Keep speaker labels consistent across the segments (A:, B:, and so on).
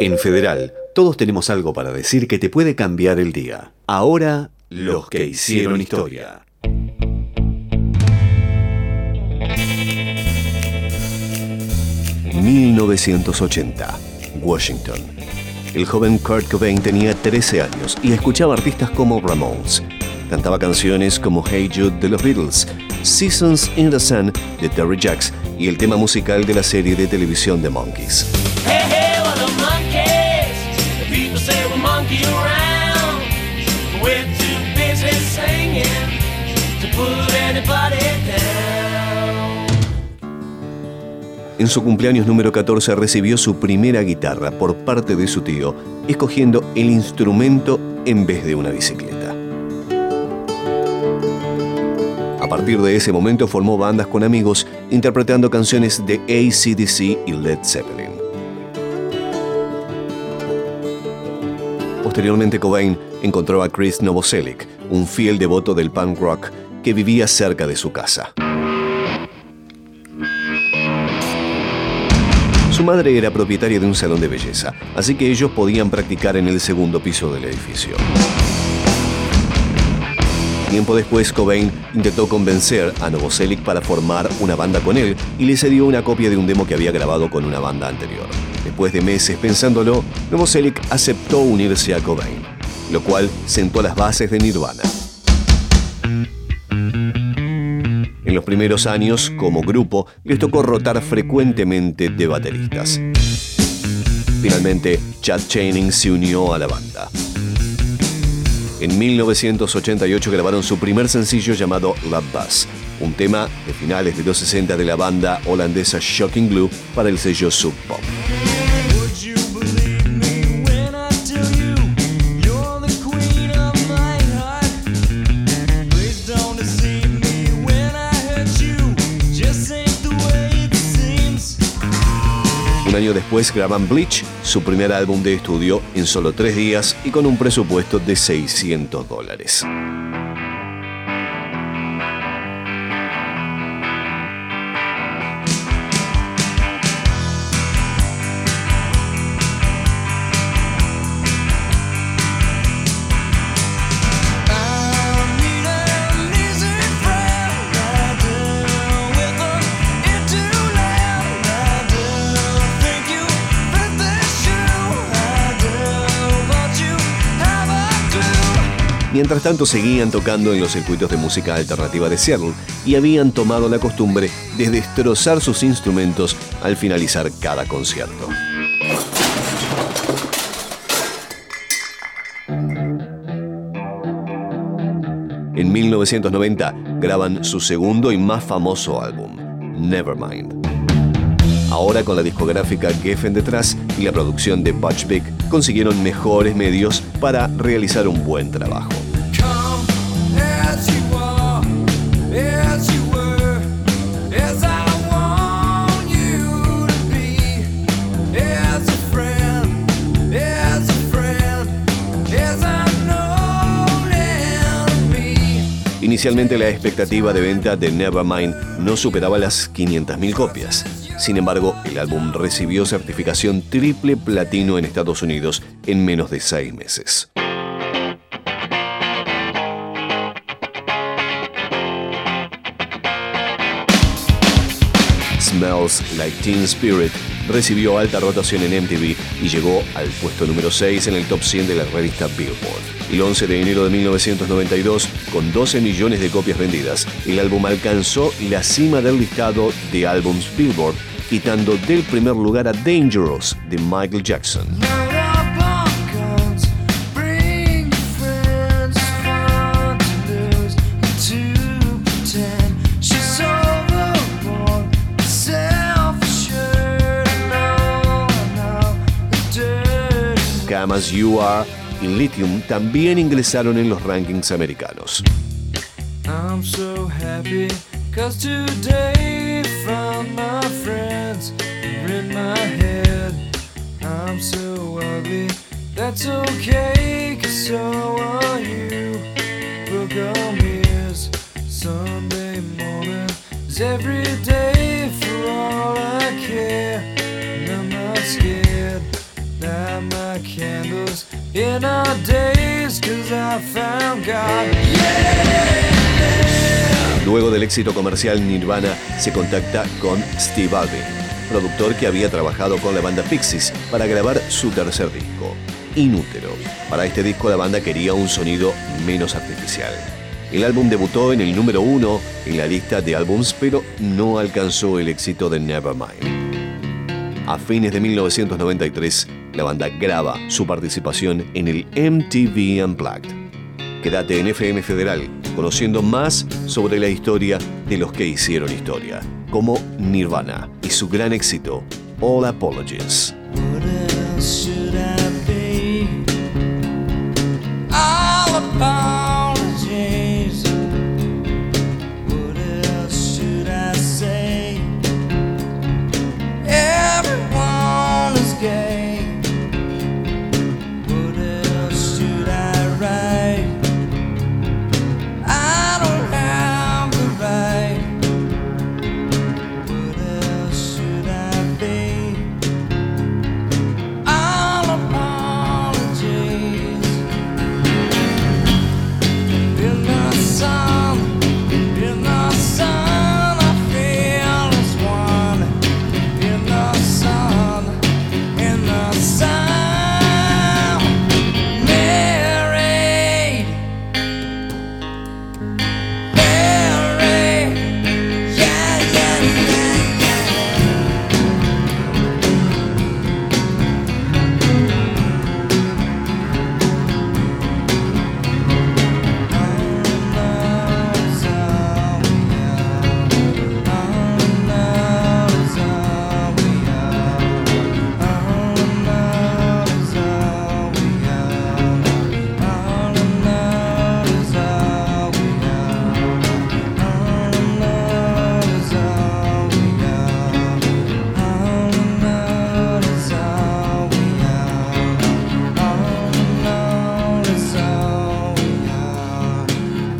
A: En Federal, todos tenemos algo para decir que te puede cambiar el día. Ahora, los que hicieron historia. ...1980... Washington. El joven Kurt Cobain tenía 13 años y escuchaba artistas como Ramones. Cantaba canciones como Hey Jude de los Beatles, Seasons in the Sun de Terry Jacks y el tema musical de la serie de televisión The Monkeys. En su cumpleaños número 14 recibió su primera guitarra por parte de su tío, escogiendo el instrumento en vez de una bicicleta. A partir de ese momento formó bandas con amigos interpretando canciones de ACDC y Led Zeppelin. Posteriormente Cobain encontró a Chris Novoselic, un fiel devoto del punk rock que vivía cerca de su casa. Su madre era propietaria de un salón de belleza, así que ellos podían practicar en el segundo piso del edificio. Tiempo después, Cobain intentó convencer a Novoselic para formar una banda con él y le cedió una copia de un demo que había grabado con una banda anterior. Después de meses pensándolo, Novoselic aceptó unirse a Cobain, lo cual sentó las bases de Nirvana. En los primeros años, como grupo, les tocó rotar frecuentemente de bateristas. Finalmente, Chad Channing se unió a la banda. En 1988 grabaron su primer sencillo llamado Love Buzz, un tema de finales de los 60 de la banda holandesa Shocking Blue para el sello Sub Pop. Un año después graban Bleach, su primer álbum de estudio, en solo tres días y con un presupuesto de 600 dólares. Mientras tanto seguían tocando en los circuitos de música alternativa de Seattle y habían tomado la costumbre de destrozar sus instrumentos al finalizar cada concierto. En 1990 graban su segundo y más famoso álbum, Nevermind. Ahora con la discográfica Geffen detrás y la producción de Butch consiguieron mejores medios para realizar un buen trabajo. Inicialmente la expectativa de venta de Nevermind no superaba las 500.000 copias. Sin embargo, el álbum recibió certificación triple platino en Estados Unidos en menos de seis meses. Like Teen Spirit recibió alta rotación en MTV y llegó al puesto número 6 en el top 100 de la revista Billboard. El 11 de enero de 1992, con 12 millones de copias vendidas, el álbum alcanzó la cima del listado de álbums Billboard, quitando del primer lugar a Dangerous de Michael Jackson. Come As You Are y Lithium también ingresaron en los rankings americanos. I'm so happy cause today found my friends in my head. I'm so ugly, that's okay cause so are you. Book on ears, Sunday morning is every day for all I care. And I'm not scared
B: Luego del éxito comercial, Nirvana se contacta con Steve Alvin, productor que había trabajado con la banda Pixies para grabar su tercer disco, Inútero. Para este disco la banda quería un sonido menos artificial. El álbum debutó en el número uno en la lista de álbums, pero no alcanzó el éxito de Nevermind. A fines de 1993, la banda graba su participación en el MTV Unplugged. Quédate en FM Federal, conociendo más sobre la historia de los que hicieron historia, como Nirvana y su gran éxito, All Apologies.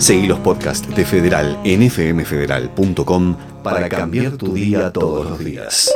B: Seguí los podcasts de Federal en fmfederal.com para cambiar tu día todos los días.